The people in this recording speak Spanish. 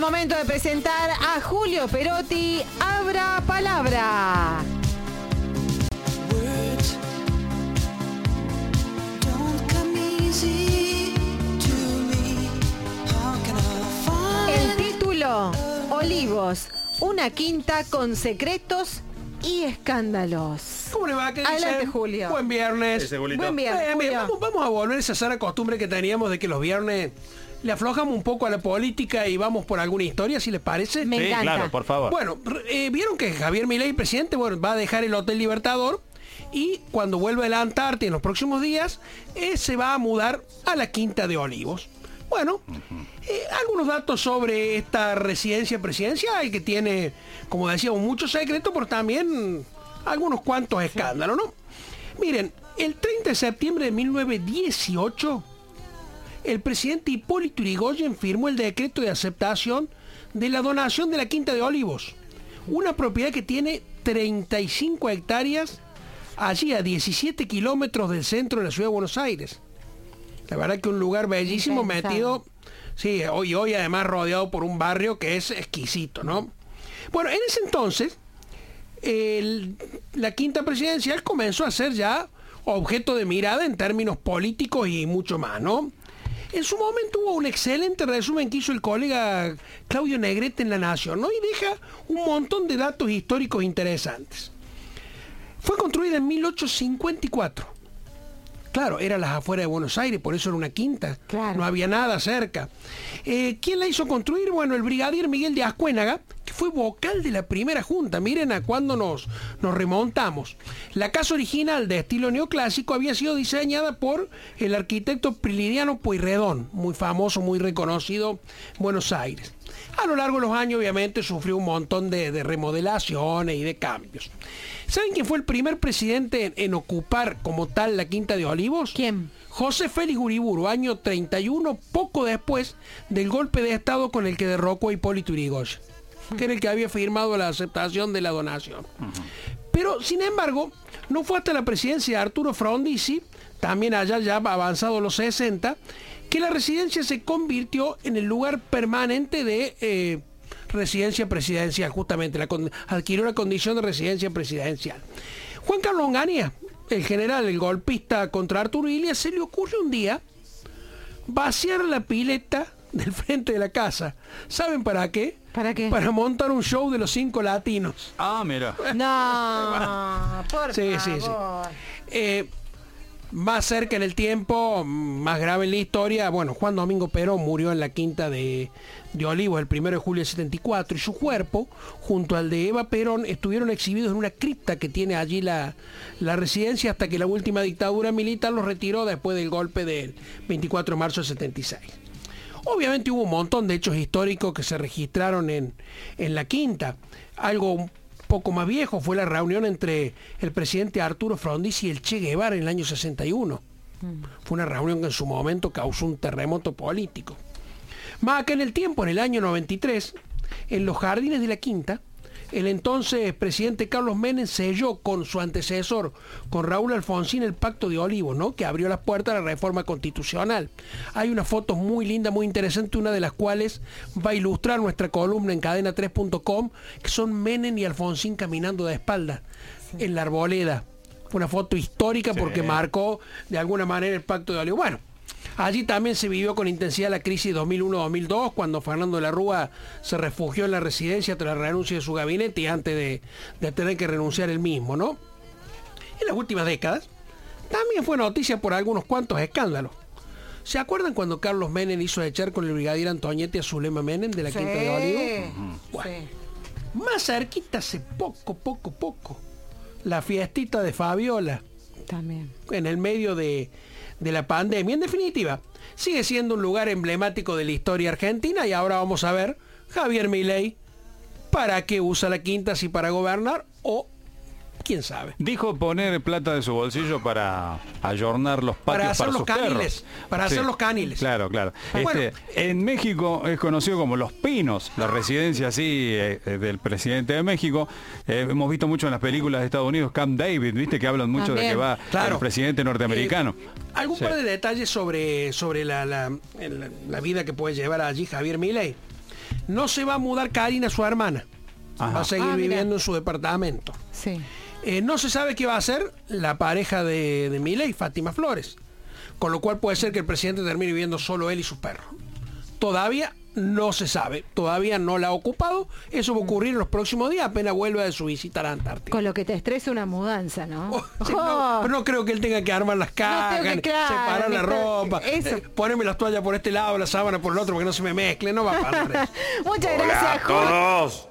momento de presentar a Julio Perotti. Abra palabra. El título, Olivos, una quinta con secretos y escándalos. ¿Cómo le va? ¿Qué? Adelante, Julio. Buen viernes. Ese. Buen viernes, Eh, mira, Julio. vamos, vamos a volver a esa sana costumbre que teníamos de que los viernes le aflojamos un poco a la política y vamos por alguna historia, si les parece. Me Sí, encanta. claro, por favor. Bueno, eh, vieron que Javier Milei, presidente, bueno, va a dejar el Hotel Libertador y cuando vuelva a la Antártida en los próximos días, eh, se va a mudar a la Quinta de Olivos. Bueno, eh, algunos datos sobre esta residencia presidencial que tiene, como decíamos, muchos secretos, pero también algunos cuantos escándalos, ¿no? Miren, el 30 de septiembre de 1918, el presidente Hipólito Yrigoyen firmó el decreto de aceptación de la donación de la Quinta de Olivos, una propiedad que tiene 35 hectáreas allí a 17 kilómetros del centro de la ciudad de Buenos Aires. La verdad que un lugar bellísimo metido, sí, hoy hoy además rodeado por un barrio que es exquisito, ¿no? Bueno, en ese entonces, el- la quinta presidencial comenzó a ser ya objeto de mirada en términos políticos y mucho más, ¿no? En su momento hubo un excelente resumen que hizo el colega Claudio Negrete en La Nación, ¿no? Y deja un montón de datos históricos interesantes. Fue construida en 1854. Claro, era las afueras de Buenos Aires, por eso era una quinta. Claro. No había nada cerca. Eh, ¿Quién la hizo construir? Bueno, el brigadier Miguel de Ascuénaga, que fue vocal de la primera junta. Miren a cuándo nos, nos remontamos. La casa original de estilo neoclásico había sido diseñada por el arquitecto Prilidiano Pueyrredón, muy famoso, muy reconocido en Buenos Aires. A lo largo de los años, obviamente, sufrió un montón de, de remodelaciones y de cambios. ¿Saben quién fue el primer presidente en, en ocupar como tal la Quinta de Olivos? ¿Quién? José Félix Uriburu, año 31, poco después del golpe de Estado con el que derrocó a Hipólito Yrigoyen, que era el que había firmado la aceptación de la donación. Pero, sin embargo, no fue hasta la presidencia de Arturo Frondizi, también allá ya avanzado los 60, que la residencia se convirtió en el lugar permanente de eh, residencia presidencial, justamente, la adquirió la condición de residencia presidencial. Juan Carlos Onganía, el general, el golpista contra Arturo Illia, se le ocurre un día vaciar la pileta del frente de la casa. ¿Saben para qué? ¿Para qué? Para montar un show de los cinco latinos. Ah, mira. No, por Sí, sí, sí. favor. Eh, más cerca en el tiempo, más grave en la historia, bueno, Juan Domingo Perón murió en la quinta de, de Olivos el 1 de julio del 74 y su cuerpo, junto al de Eva Perón, estuvieron exhibidos en una cripta que tiene allí la, la residencia hasta que la última dictadura militar los retiró después del golpe del 24 de marzo del 76. Obviamente hubo un montón de hechos históricos que se registraron en, en la quinta. Algo un poco más viejo fue la reunión entre el presidente Arturo Frondizi y el Che Guevara en el año 61. Fue una reunión que en su momento causó un terremoto político. Más acá en el tiempo, en el año 93, en los jardines de la Quinta, el entonces presidente Carlos Menem selló con su antecesor, con Raúl Alfonsín, el pacto de Olivos, ¿no? que abrió las puertas a la reforma constitucional. Hay unas fotos muy lindas, muy interesantes, una de las cuales va a ilustrar nuestra columna en cadena3.com, que son Menem y Alfonsín caminando de espalda en la arboleda. Fue una foto histórica porque marcó de alguna manera el pacto de Olivos. Bueno, Allí también se vivió con intensidad la crisis 2001-2002, cuando Fernando de la Rúa se refugió en la residencia tras la renuncia de su gabinete y antes de, de tener que renunciar él mismo, ¿no? En las últimas décadas, también fue noticia por algunos cuantos escándalos. ¿Se acuerdan cuando Carlos Menem hizo echar con el brigadier Antoñete a Zulema Menem de la Quinta de? Bueno, Sí. más cerquita hace poco, poco, poco, la fiestita de Fabiola También. en el medio de, de la pandemia. En definitiva, sigue siendo un lugar emblemático de la historia argentina y ahora vamos a ver Javier Milei para qué usa la quinta si para gobernar o quién sabe. Dijo poner plata de su bolsillo para ayornar los patios Para para, hacer los sus perros. para hacer los cániles. Claro, claro. Ah, bueno. Este, en México es conocido como Los Pinos, la residencia así eh, eh, del presidente de México. Eh, hemos visto mucho en las películas de Estados Unidos, Camp David, viste que hablan mucho de que va Claro. el presidente norteamericano. Eh, ¿Algún Sí. par de detalles sobre, sobre la, la- vida que puede llevar allí Javier Milei? No se va a mudar Karina, su hermana. Ajá. Va a seguir Ah, viviendo en su departamento. Sí. Eh, no se sabe qué va a hacer la pareja de, de Milei, Fátima Flores. Con lo cual puede ser que el presidente termine viviendo solo él y sus perros. Todavía no se sabe, todavía no la ha ocupado. Eso va a ocurrir en los próximos días, apenas vuelva de su visita a la Antártida. Con lo que te estresa una mudanza, ¿no? Oh, Oh. no, pero no creo que él tenga que armar las cajas, claro, separar la ropa, eh, ponerme las toallas por este lado, la sábana por el otro, porque no se me mezcle, no va a pasar eso. Muchas Hola gracias, a Julio. todos.